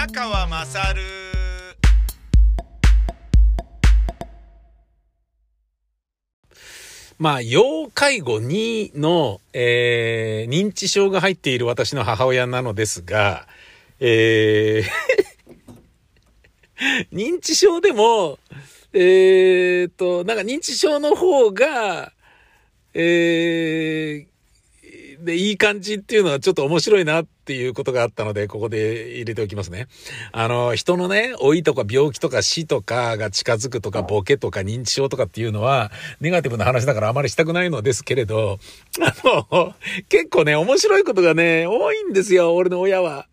宮川まさるまあ、要介護2の、えー、認知症が入っている私の母親なのですが、えー 認知症でも、えーと、なんか認知症の方が、えー、で、いい感じっていうのはちょっと面白いなっていうことがあったので、ここで入れておきますね。あの、人のね、老いとか病気とか死とかが近づくとか、ボケとか認知症とかっていうのは、ネガティブな話だからあまりしたくないのですけれど、あの、結構ね、面白いことがね、多いんですよ、俺の親は。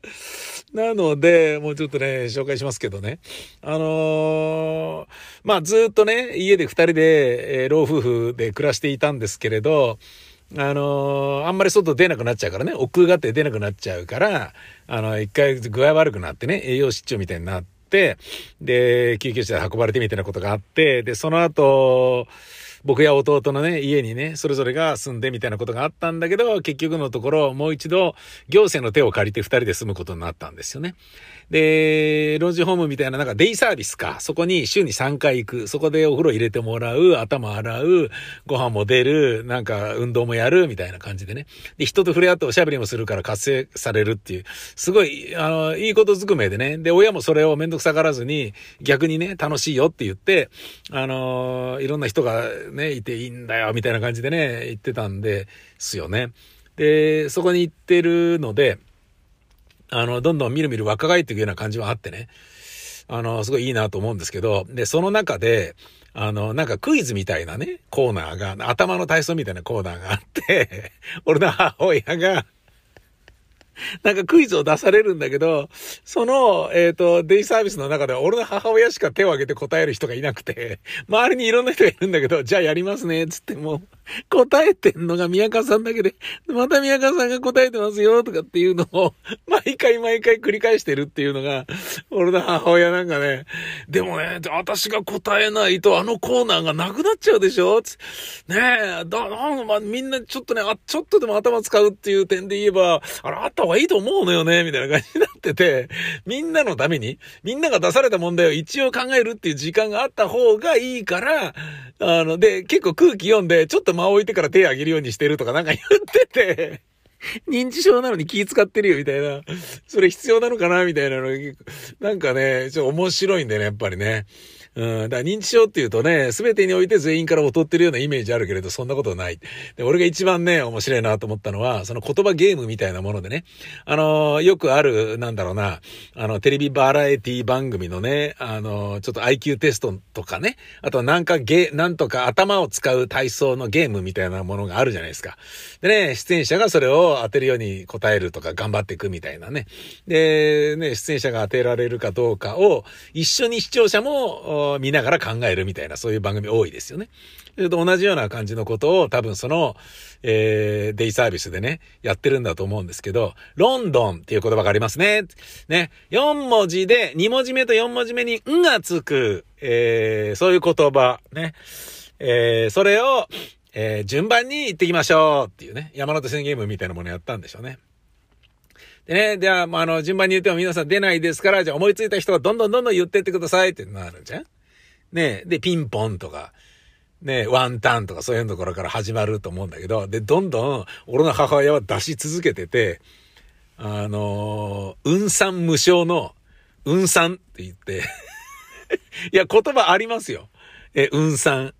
なので、もうちょっとね、紹介しますけどね。あのー、まあ、ずっとね、家で二人で、えー、老夫婦で暮らしていたんですけれど、あのー、あんまり外出なくなっちゃうからね、奥がって出なくなっちゃうから、あの、一回具合悪くなってね、栄養失調みたいになって、で、救急車で運ばれてみたいなことがあって、で、その後、僕や弟のね、家にね、それぞれが住んでみたいなことがあったんだけど、結局のところ、もう一度、行政の手を借りて二人で住むことになったんですよね。で、老人ホームみたいななんかデイサービスか。そこに週に3回行く。そこでお風呂入れてもらう。頭洗う。ご飯も出る。なんか運動もやる。みたいな感じでね。で、人と触れ合っておしゃべりもするから活性されるっていう。すごい、あの、いいことずくめでね。で、親もそれをめんどくさがらずに、逆にね、楽しいよって言って、あの、いろんな人がね、いていいんだよ。みたいな感じでね、言ってたんですよね。で、そこに行ってるので、あの、どんどんみるみる若返っていくような感じはあってね。あの、すごいいいなと思うんですけど、で、その中で、あの、なんかクイズみたいなね、コーナーが、頭の体操みたいなコーナーがあって、俺の母親が、なんかクイズを出されるんだけど、その、えっ、ー、と、デイサービスの中では俺の母親しか手を挙げて答える人がいなくて、周りにいろんな人がいるんだけど、じゃあやりますね、つっても答えてんのが宮川さんだけで、また宮川さんが答えてますよ、とかっていうのを、毎回毎回繰り返してるっていうのが、俺の母親なんかね、でもね、私が答えないとあのコーナーがなくなっちゃうでしょ？つねえ、だ、まあ、みんなちょっとね、あ、ちょっとでも頭使うっていう点で言えば、あれあった方がいいと思うのよね、みたいな感じになってて、みんなのために、みんなが出された問題を一応考えるっていう時間があった方がいいから、あの、で、結構空気読んで、ちょっと間を置いてから手を挙げるようにしてるとかなんか言ってて、認知症なのに気使ってるよ、みたいな。それ必要なのかなみたいなの。なんかね、ちょっと面白いんだよね、やっぱりね。うん。だから認知症っていうとね、すべてにおいて全員から劣ってるようなイメージあるけれど、そんなことない。で、俺が一番ね、面白いなと思ったのは、その言葉ゲームみたいなものでね、あの、よくある、なんだろうな、あの、テレビバラエティ番組のね、あの、ちょっと IQ テストとかね、あとなんかゲ、なんとか頭を使う体操のゲームみたいなものがあるじゃないですか。でね、出演者がそれを当てるように答えるとか頑張っていくみたいなね。で、ね、出演者が当てられるかどうかを、一緒に視聴者も、見ながら考えるみたいな、そういう番組多いですよね。それと同じような感じのことを多分その、えー、デイサービスでね、やってるんだと思うんですけど、ロンドンっていう言葉がありますね。ね。4文字で、2文字目と4文字目に、んがつく、えー、そういう言葉、ね。えー、それを、えー、順番に行ってきましょうっていうね、山手線ゲームみたいなものやったんでしょうね。でね、じゃあ、まあ、あの、順番に言っても皆さん出ないですから、じゃあ思いついた人がどんどんどんどん言ってってくださいってなるじゃんねで、ピンポンとか、ねワンタンとかそういうところから始まると思うんだけど、で、どんどん、俺の母親は出し続けてて、あのー、運算無償の、運算って言って いや、言葉ありますよ。え、運算。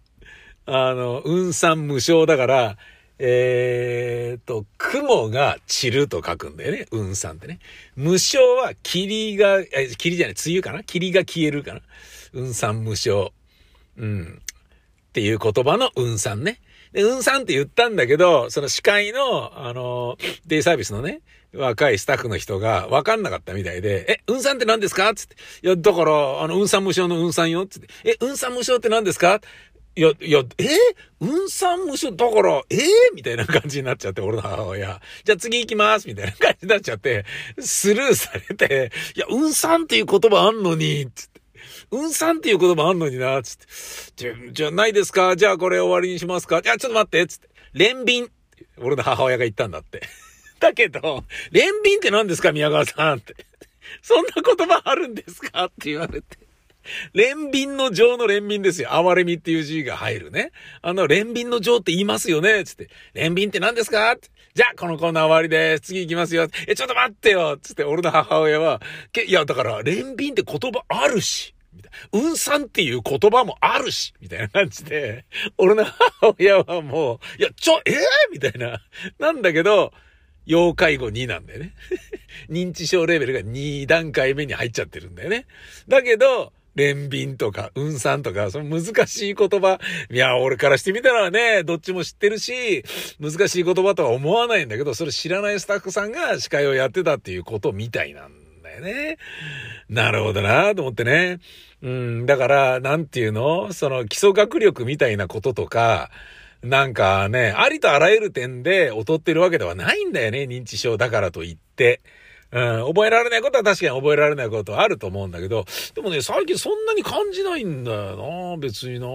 あの、運算無償だから、えー、と、雲が散ると書くんだよね。運算ってね。無償は霧が、え、霧じゃない、梅雨かな？霧が消えるかな？運算無償。うん。っていう言葉の運算ね。で、運算って言ったんだけど、その司会の、あの、デイサービスのね、若いスタッフの人が分かんなかったみたいで、え、運算って何ですか？つって。いや、だから、あの、運算無償の運算よつって。え、運算無償って何ですか？いや、いや、え？ー、運算無償だから、え？ー、みたいな感じになっちゃって、俺の母親。じゃあ次行きますみたいな感じになっちゃって、スルーされて、いや、運算っていう言葉あんのに、つって。運算っていう言葉あんのにな、つって。じゃ、じゃないですかじゃあこれ終わりにしますかじゃあちょっと待って、つって。連便。俺の母親が言ったんだって。だけど、連便って何ですか宮川さんって。そんな言葉あるんですかって言われて。連便の情の連便ですよ。哀れみっていう字が入るね。あの、連便の情って言いますよねつって。連便って何ですか？じゃあ、このコーナー終わりです。次行きますよ。え、ちょっと待ってよつって、俺の母親は、けいや、だから、連便って言葉あるし。みたいな。うんさんっていう言葉もあるし、みたいな感じで、俺の母親はもう、いや、ちょ、えー、みたいな。なんだけど、要介護2なんだよね。認知症レベルが2段階目に入っちゃってるんだよね。だけど、連便とか、運算とか、その難しい言葉。いや、俺からしてみたらね、どっちも知ってるし、難しい言葉とは思わないんだけど、それ知らないスタッフさんが司会をやってたっていうことみたいなんよね。なるほどなと思ってね。うん、だから、なんていうの？その基礎学力みたいなこととか、なんかね、ありとあらゆる点で劣ってるわけではないんだよね、認知症だからといって。うん、覚えられないことは確かに覚えられないことはあると思うんだけど、でもね、最近そんなに感じないんだよな、別にな。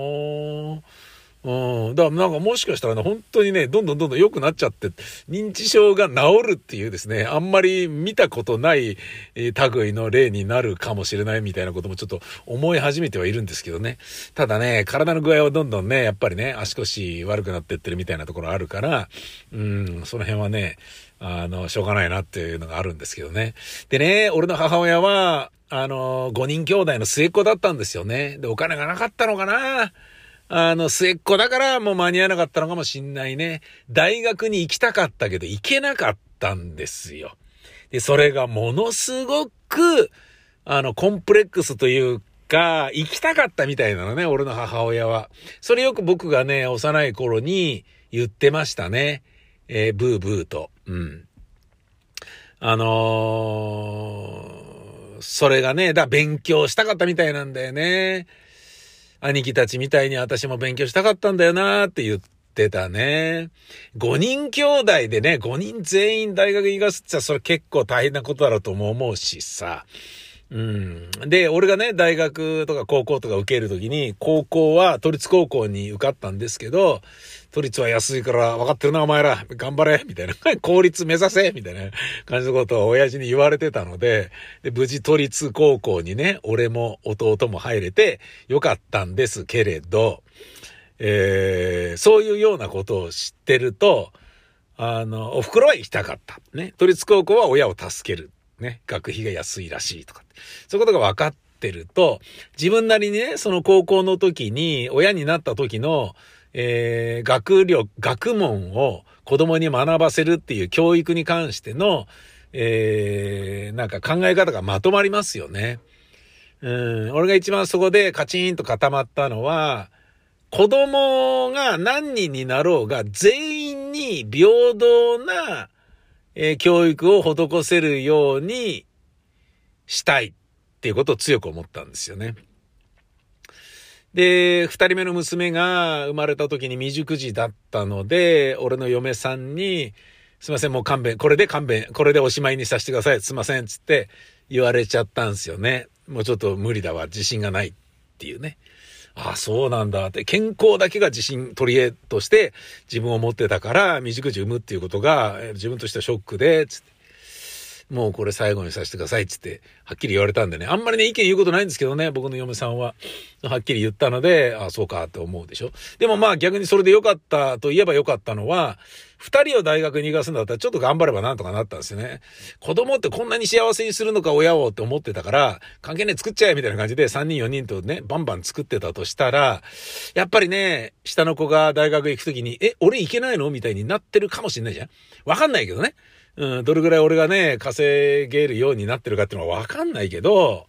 うん。だからなんかもしかしたらね、本当にね、どんどんどんどん良くなっちゃって、認知症が治るっていうですね、あんまり見たことない、えー、類の例になるかもしれないみたいなこともちょっと思い始めてはいるんですけどね。ただね、体の具合はどんどんね、やっぱりね、足腰悪くなってってるみたいなところあるから、うん、その辺はね、あの、しょうがないなっていうのがあるんですけどね。でね、俺の母親は、あの、5人兄弟の末っ子だったんですよね。で、お金がなかったのかなあの、末っ子だからもう間に合わなかったのかもしんないね。大学に行きたかったけど行けなかったんですよ。で、それがものすごく、あの、コンプレックスというか、行きたかったみたいなのね、俺の母親は。それよく僕がね、幼い頃に言ってましたね。えー、ブーブーと。うん。あのー、それがね、だ勉強したかったみたいなんだよね。兄貴たちみたいに私も勉強したかったんだよなーって言ってたね。5人兄弟でね、5人全員大学行かすっちゃそれ結構大変なことだろうとも思うしさ。うん。で、俺がね、大学とか高校とか受けるときに、高校は都立高校に受かったんですけど、都立は安いから分かってるな、お前ら。頑張れみたいな。公立目指せみたいな感じのことを親父に言われてたので、で、無事都立高校にね、俺も弟も入れてよかったんですけれど、えー、そういうようなことを知ってると、あの、お袋は行きたかった。ね。都立高校は親を助ける。ね。学費が安いらしいとか。そういうことが分かってると、自分なりにね、その高校の時に、親になった時の、えー、学力、学問を子供に学ばせるっていう教育に関しての、えー、なんか考え方がまとまりますよね。うん、俺が一番そこでカチンと固まったのは、子供が何人になろうが全員に平等な、えー、教育を施せるようにしたいっていうことを強く思ったんですよね。で、二人目の娘が生まれた時に未熟児だったので、俺の嫁さんに、すいません、もう勘弁、これで勘弁、これでおしまいにさせてください、すいません、つって言われちゃったんですよね。もうちょっと無理だわ、自信がないっていうね。ああ、そうなんだって、健康だけが自信取り柄として自分を持ってたから、未熟児産むっていうことが自分としてはショックで、つって。もうこれ最後にさせてくださいっつって、はっきり言われたんでね。あんまりね、意見言うことないんですけどね、僕の嫁さんは。はっきり言ったので、ああ、そうかって思うでしょ。でもまあ逆にそれで良かったと言えば良かったのは、二人を大学に行かすんだったらちょっと頑張ればなんとかなったんですよね。子供ってこんなに幸せにするのか親をって思ってたから、関係ね作っちゃえみたいな感じで3人4人とね、バンバン作ってたとしたら、やっぱりね、下の子が大学行くときに、え、俺行けないの？みたいになってるかもしんないじゃん。わかんないけどね。うん、どれぐらい俺がね、稼げるようになってるかっていうのはわかんないけど、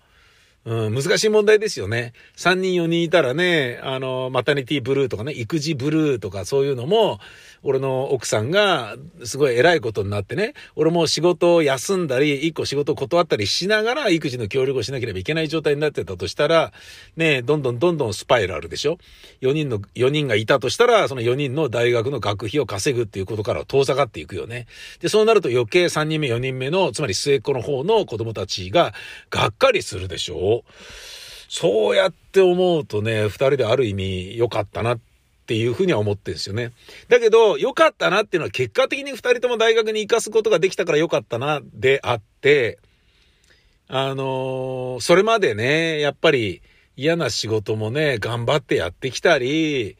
うん、難しい問題ですよね。3人4人いたらね、あの、マタニティブルーとかね、育児ブルーとかそういうのも、俺の奥さんがすごい偉いことになってね、俺も仕事を休んだり、一個仕事を断ったりしながら育児の協力をしなければいけない状態になってたとしたら、ね、どんどんどんどんスパイラルでしょ ?4 人の、4人がいたとしたら、その4人の大学の学費を稼ぐっていうことから遠ざかっていくよね。で、そうなると余計3人目、4人目の、つまり末っ子の方の子供たちががっかりするでしょ？そうやって思うとね、二人である意味良かったなってっていうふうには思ってるんですよね。だけど、良かったなっていうのは結果的に二人とも大学に行かすことができたから良かったなであって、あのそれまでね、やっぱり嫌な仕事もね、頑張ってやってきたり、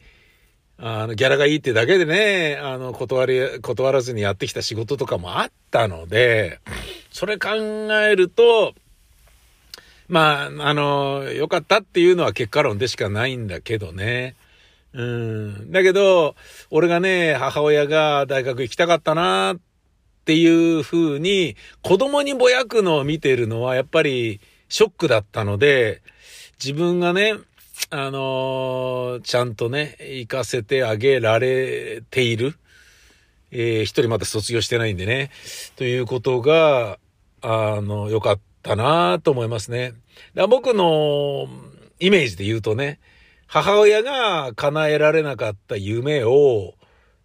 あの、ギャラがいいってだけでね、あの、断り、断らずにやってきた仕事とかもあったので、それ考えると、まあ、あの、良かったっていうのは結果論でしかないんだけどね。うん。だけど、俺がね、母親が大学行きたかったなっていう風に、子供にぼやくのを見てるのはやっぱりショックだったので、自分がね、あのー、ちゃんとね、行かせてあげられている。えー、一人まだ卒業してないんでね。ということが、あの、良かったなと思いますね。だ僕のイメージで言うとね、母親が叶えられなかった夢を、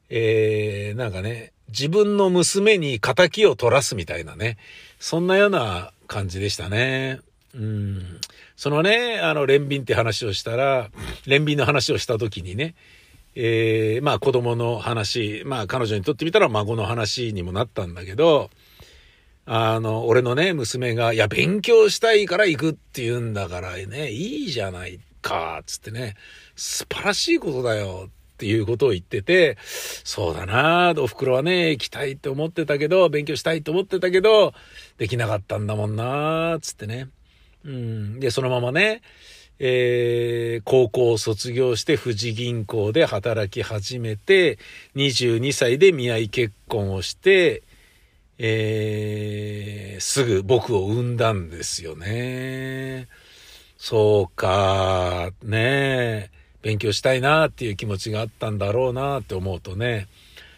えー、なんかね、自分の娘に仇を取らすみたいなね、そんなような感じでしたね。うん。そのね、あの、連便って話をしたら、連便の話をした時にね、えー、まあ子供の話、まあ彼女にとってみたら孫の話にもなったんだけど、あの、俺のね、娘が、いや、勉強したいから行くって言うんだからね、いいじゃないってか、つってね、素晴らしいことだよっていうことを言ってて、そうだなお袋はね、行きたいって思ってたけど、勉強したいと思ってたけど、できなかったんだもんなつってね。うん。で、そのままね、えー、高校を卒業して富士銀行で働き始めて、22歳で見合い結婚をして、えー、すぐ僕を産んだんですよね。そうか、ね勉強したいなっていう気持ちがあったんだろうなって思うとね。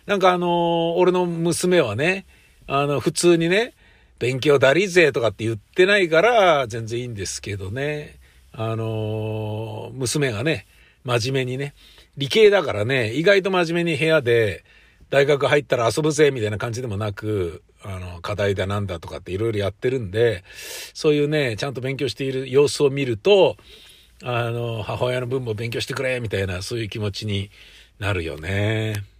なんかあの俺の娘はね、あの、普通にね、勉強だりぜとかって言ってないから全然いいんですけどね。あの、娘がね、真面目にね、理系だからね、意外と真面目に部屋で、大学入ったら遊ぶぜみたいな感じでもなく、あの、課題だなんだとかっていろいろやってるんで、そういうね、ちゃんと勉強している様子を見ると、あの、母親の分も勉強してくれみたいな、そういう気持ちになるよね。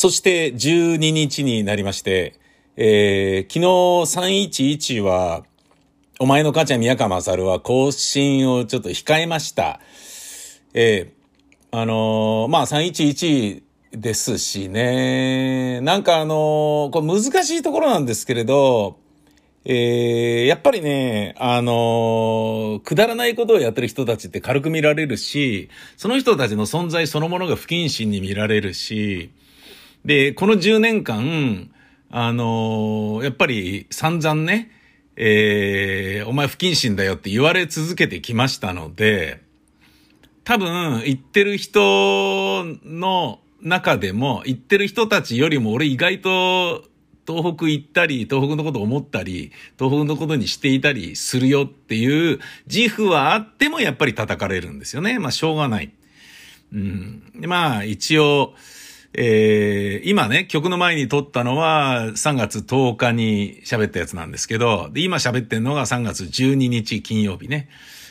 そして12日になりまして、えー、昨日311は、お前の母ちゃん宮川勝は更新をちょっと控えました。えー、あのー、まあ311ですしね、なんかあのー、これ難しいところなんですけれど、えー、やっぱりね、あのー、くだらないことをやってる人たちって軽く見られるし、その人たちの存在そのものが不謹慎に見られるし、で、この10年間、あのー、やっぱり散々ね、えー、お前不謹慎だよって言われ続けてきましたので、多分、言ってる人の中でも、言ってる人たちよりも俺意外と東北行ったり、東北のこと思ったり、東北のことにしていたりするよっていう自負はあってもやっぱり叩かれるんですよね。まあしょうがない。うん。まあ一応、えー、今ね、曲の前に撮ったのは3月10日に喋ったやつなんですけど、で、今喋ってんのが3月12日金曜日ね。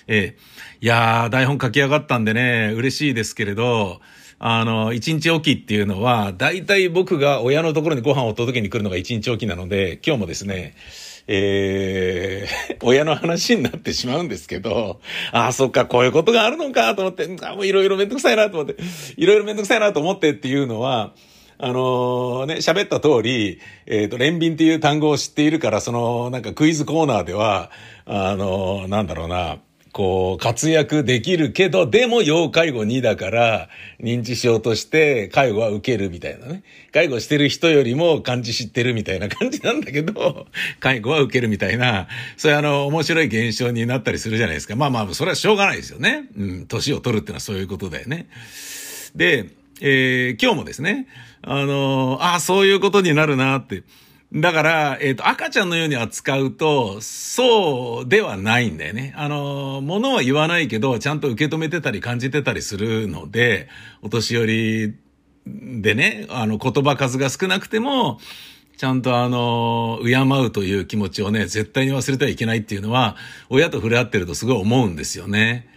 えー、いやー、台本書き上がったんでね、嬉しいですけれど、あの、一日おきっていうのは、大体僕が親のところにご飯を届けに来るのが一日おきなので、今日もですね、えー、親の話になってしまうんですけど、ああ、そっか、こういうことがあるのかと思って、あもういろいろめんどくさいなと思って、いろいろめんどくさいなと思ってっていうのは、あのー、ね、喋った通り、えっ、ー、と、連便っていう単語を知っているから、その、なんかクイズコーナーでは、あのー、なんだろうな、こう、活躍できるけど、でも要介護2だから、認知症として介護は受けるみたいなね。介護してる人よりも漢字知ってるみたいな感じなんだけど、介護は受けるみたいな、そういうあの、面白い現象になったりするじゃないですか。まあまあ、それはしょうがないですよね。うん、年を取るってのはそういうことだよね。で、えー、今日もですね、あのああ、そういうことになるなって。だから、えっ、ー、と、赤ちゃんのように扱うと、そうではないんだよね。あの、ものは言わないけど、ちゃんと受け止めてたり感じてたりするので、お年寄りでね、あの、言葉数が少なくても、ちゃんとあの、敬うという気持ちをね、絶対に忘れてはいけないっていうのは、親と触れ合ってるとすごい思うんですよね。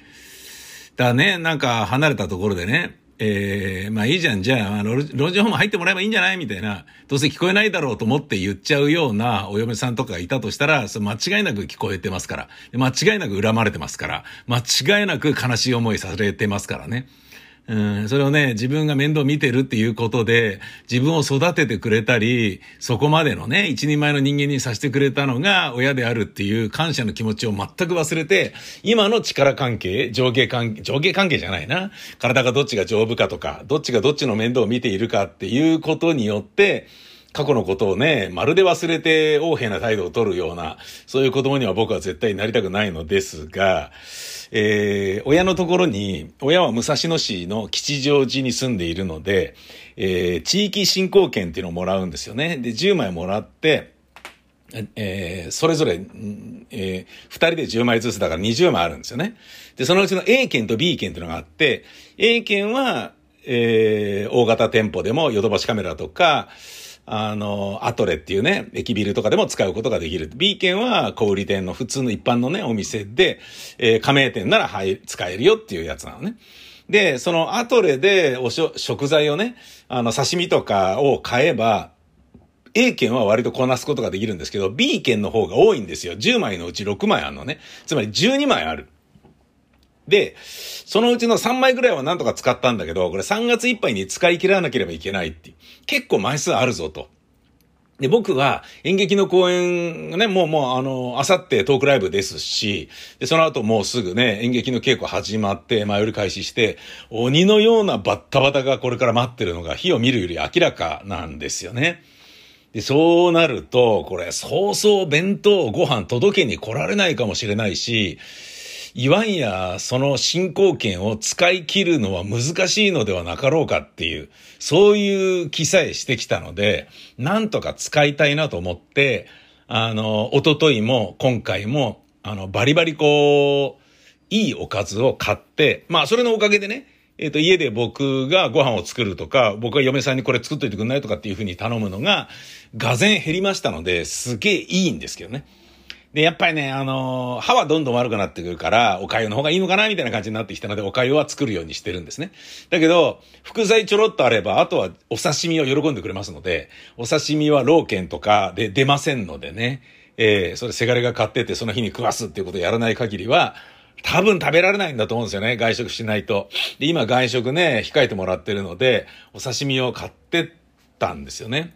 だね、なんか離れたところでね、えー、まあいいじゃん、じゃあ、あの、老人ホーム入ってもらえばいいんじゃない？みたいな、どうせ聞こえないだろうと思って言っちゃうようなお嫁さんとかがいたとしたら、そ間違いなく聞こえてますから。間違いなく恨まれてますから。間違いなく悲しい思いされてますからね。うん、それをね、自分が面倒見てるっていうことで、自分を育ててくれたり、そこまでのね、一人前の人間にさせてくれたのが親であるっていう感謝の気持ちを全く忘れて、今の力関係、上下関係、上下関係じゃないな。体がどっちが丈夫かとか、どっちがどっちの面倒を見ているかっていうことによって、過去のことをね、まるで忘れて横柄な態度を取るような、そういう子供には僕は絶対になりたくないのですが、えー、親のところに、親は武蔵野市の吉祥寺に住んでいるので、えー、地域振興券っていうのをもらうんですよね。で、10枚もらって、えー、それぞれ、えー、二人で10枚ずつだから20枚あるんですよね。で、そのうちの A 券と B 券っていうのがあって、A 券は、えー、大型店舗でもヨドバシカメラとか、あの、アトレっていうね、駅ビルとかでも使うことができる。B 券は小売店の普通の一般のね、お店で、えー、加盟店なら入、使えるよっていうやつなのね。で、そのアトレでおしょ、食材をね、あの、刺身とかを買えば、A 券は割とこなすことができるんですけど、B 券の方が多いんですよ。10枚のうち6枚あるのね。つまり12枚ある。で、そのうちの3枚ぐらいはなんとか使ったんだけど、これ3月いっぱいに使い切らなければいけないって結構枚数あるぞと。で、僕は演劇の公演ね、もうもうあの、あさってトークライブですし、で、その後もうすぐね、演劇の稽古始まって、前より開始して、鬼のようなバッタバタがこれから待ってるのが火を見るより明らかなんですよね。で、そうなると、これ、そうそう弁当、ご飯届けに来られないかもしれないし、いわんやその進行権を使い切るのは難しいのではなかろうかっていう、そういう気さえしてきたので、なんとか使いたいなと思って、あの、おとといも今回も、あの、バリバリこう、いいおかずを買って、まあそれのおかげでね、えっ、ー、と、家で僕がご飯を作るとか、僕が嫁さんにこれ作っといてくんないとかっていうふうに頼むのが、がぜ減りましたので、すげえいいんですけどね。で、やっぱりね、あのー、歯はどんどん悪くなってくるから、お粥の方がいいのかなみたいな感じになってきたので、お粥は作るようにしてるんですね。だけど、副菜ちょろっとあれば、あとはお刺身を喜んでくれますので、お刺身はローケンとかで出ませんのでね、えー、それせがれが買ってて、その日に食わすっていうことをやらない限りは、多分食べられないんだと思うんですよね。外食しないと。で、今外食ね、控えてもらってるので、お刺身を買ってったんですよね。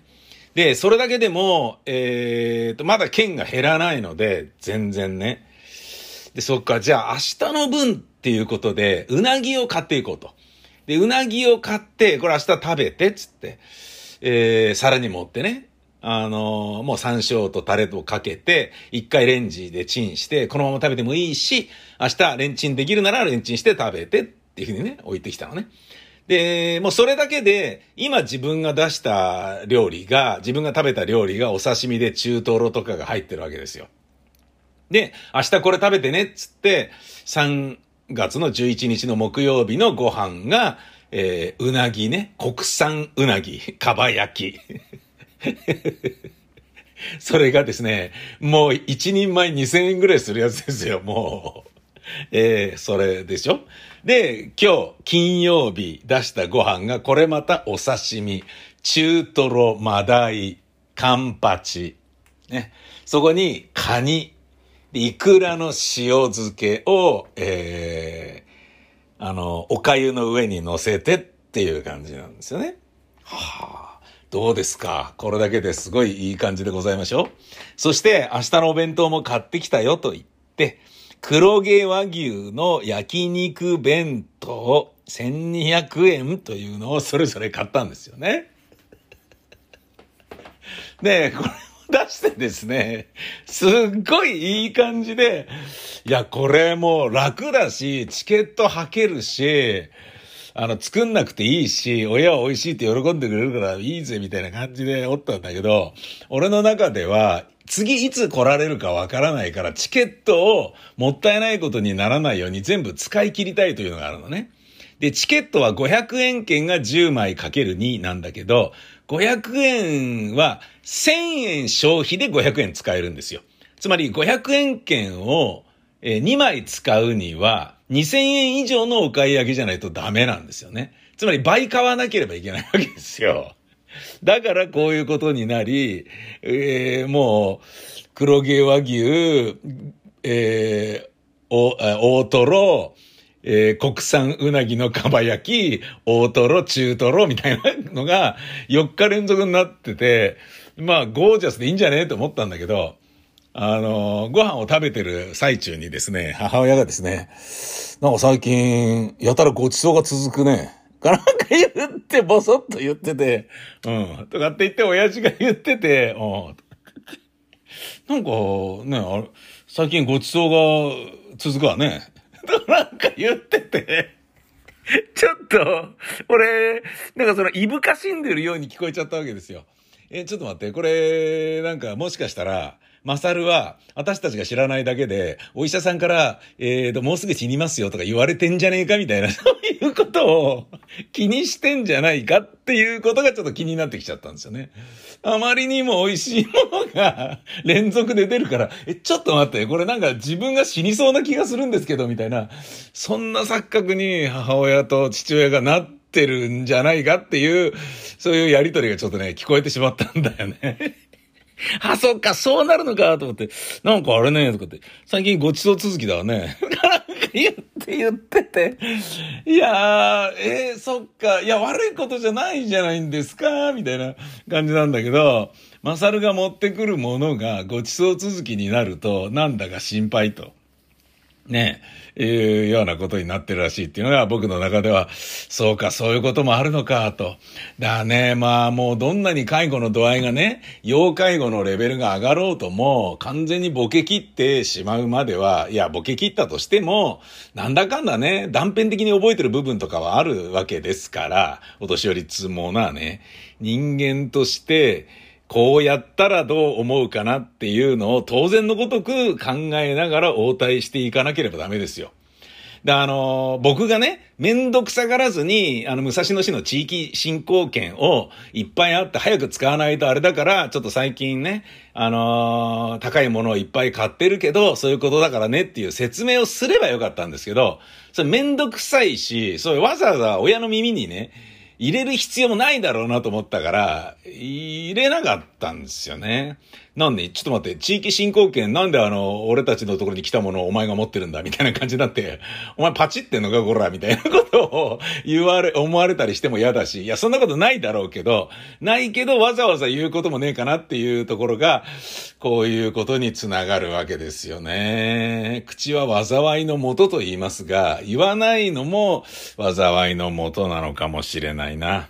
で、それだけでも、えーと、まだ券が減らないので、全然ね。で、そっか、じゃあ明日の分っていうことで、うなぎを買っていこうと。で、うなぎを買って、これ明日食べて、つって、えー、皿に持ってね、あのー、もう山椒とタレとかけて、一回レンジでチンして、このまま食べてもいいし、明日レンチンできるならレンチンして食べてっていうふうにね、置いてきたのね。で、もうそれだけで、今自分が出した料理が、自分が食べた料理がお刺身で中トロとかが入ってるわけですよ。で、明日これ食べてねっつって、3月の11日の木曜日のご飯が、えー、うなぎね、国産うなぎ、かば焼き。それがですね、もう一人前2000円ぐらいするやつですよ、もう。えー、それでしょ？で、今日、金曜日出したご飯が、これまたお刺身、中トロ、マダイ、カンパチ、ね。そこに、カニ、イクラの塩漬けを、えー、あの、お粥の上に乗せてっていう感じなんですよね。はあ、どうですか？これだけですごいいい感じでございましょう。そして明日のお弁当も買ってきたよと言って、黒毛和牛の焼肉弁当1200円というのをそれぞれ買ったんですよね。で、これを出してですね、すっごいいい感じで、いや、これもう楽だし、チケット履けるし、あの、作んなくていいし、親は美味しいって喜んでくれるからいいぜ、みたいな感じでおったんだけど、俺の中では、次いつ来られるかわからないから、チケットをもったいないことにならないように全部使い切りたいというのがあるのね。で、チケットは500円券が10枚かける2なんだけど、500円は1000円消費で500円使えるんですよ。つまり500円券を2枚使うには2000円以上のお買い上げじゃないとダメなんですよね。つまり倍買わなければいけないわけですよ。だからこういうことになり、えー、もう、黒毛和牛、えー、大トロ、えー、国産うなぎのかば焼き、大トロ、中トロみたいなのが4日連続になってて、まあ、ゴージャスでいいんじゃねえと思ったんだけど、あの、ご飯を食べてる最中にですね、母親がですね、なんか最近、やたらごちそうが続くね。かなんか言っって、ぼそっと言ってて、うん。とかって言って、親父が言ってて、うん。なんか、ね、あれ、最近ごちそうが続くわね。と なんか言ってて、ちょっと、俺、なんかその、いぶかしんでるように聞こえちゃったわけですよ。え、ちょっと待って、これ、なんかもしかしたら、マサルは、私たちが知らないだけで、お医者さんから、えーと、もうすぐ死にますよとか言われてんじゃねえかみたいな、そういうことを 気にしてんじゃないかっていうことがちょっと気になってきちゃったんですよね。あまりにも美味しいものが連続で出るから、え、ちょっと待って、これなんか自分が死にそうな気がするんですけど、みたいな、そんな錯覚に母親と父親がなってるんじゃないかっていう、そういうやりとりがちょっとね、聞こえてしまったんだよね。あ、そっか、そうなるのか、と思って。なんかあれね、とかって。最近ごちそう続きだわね。言って言ってて。いやー、えー、そっか。いや、悪いことじゃないじゃないんですか、みたいな感じなんだけど、マサルが持ってくるものがごちそう続きになると、なんだか心配と。ねえ、いうようなことになってるらしいっていうのが僕の中では、そうか、そういうこともあるのか、と。だね、まあもうどんなに介護の度合いがね、要介護のレベルが上がろうとも、完全にボケ切ってしまうまでは、いや、ボケ切ったとしても、なんだかんだね、断片的に覚えてる部分とかはあるわけですから、お年寄りつもなね、人間として、こうやったらどう思うかなっていうのを当然のごとく考えながら応対していかなければダメですよ。で、あの、僕がね、めんどくさがらずに、あの、武蔵野市の地域振興券をいっぱいあって早く使わないとあれだから、ちょっと最近ね、あの、高いものをいっぱい買ってるけど、そういうことだからねっていう説明をすればよかったんですけど、それめんどくさいし、そうわざわざ親の耳にね、入れる必要もないだろうなと思ったから、入れなかったんですよね。なんで、ちょっと待って、地域振興券なんであの、俺たちのところに来たものをお前が持ってるんだみたいな感じになって、お前パチってんのかこらみたいなことを言われ、思われたりしても嫌だし、いや、そんなことないだろうけど、ないけどわざわざ言うこともねえかなっていうところが、こういうことにつながるわけですよね。口は災いのもとと言いますが、言わないのも災いのもとなのかもしれないないな。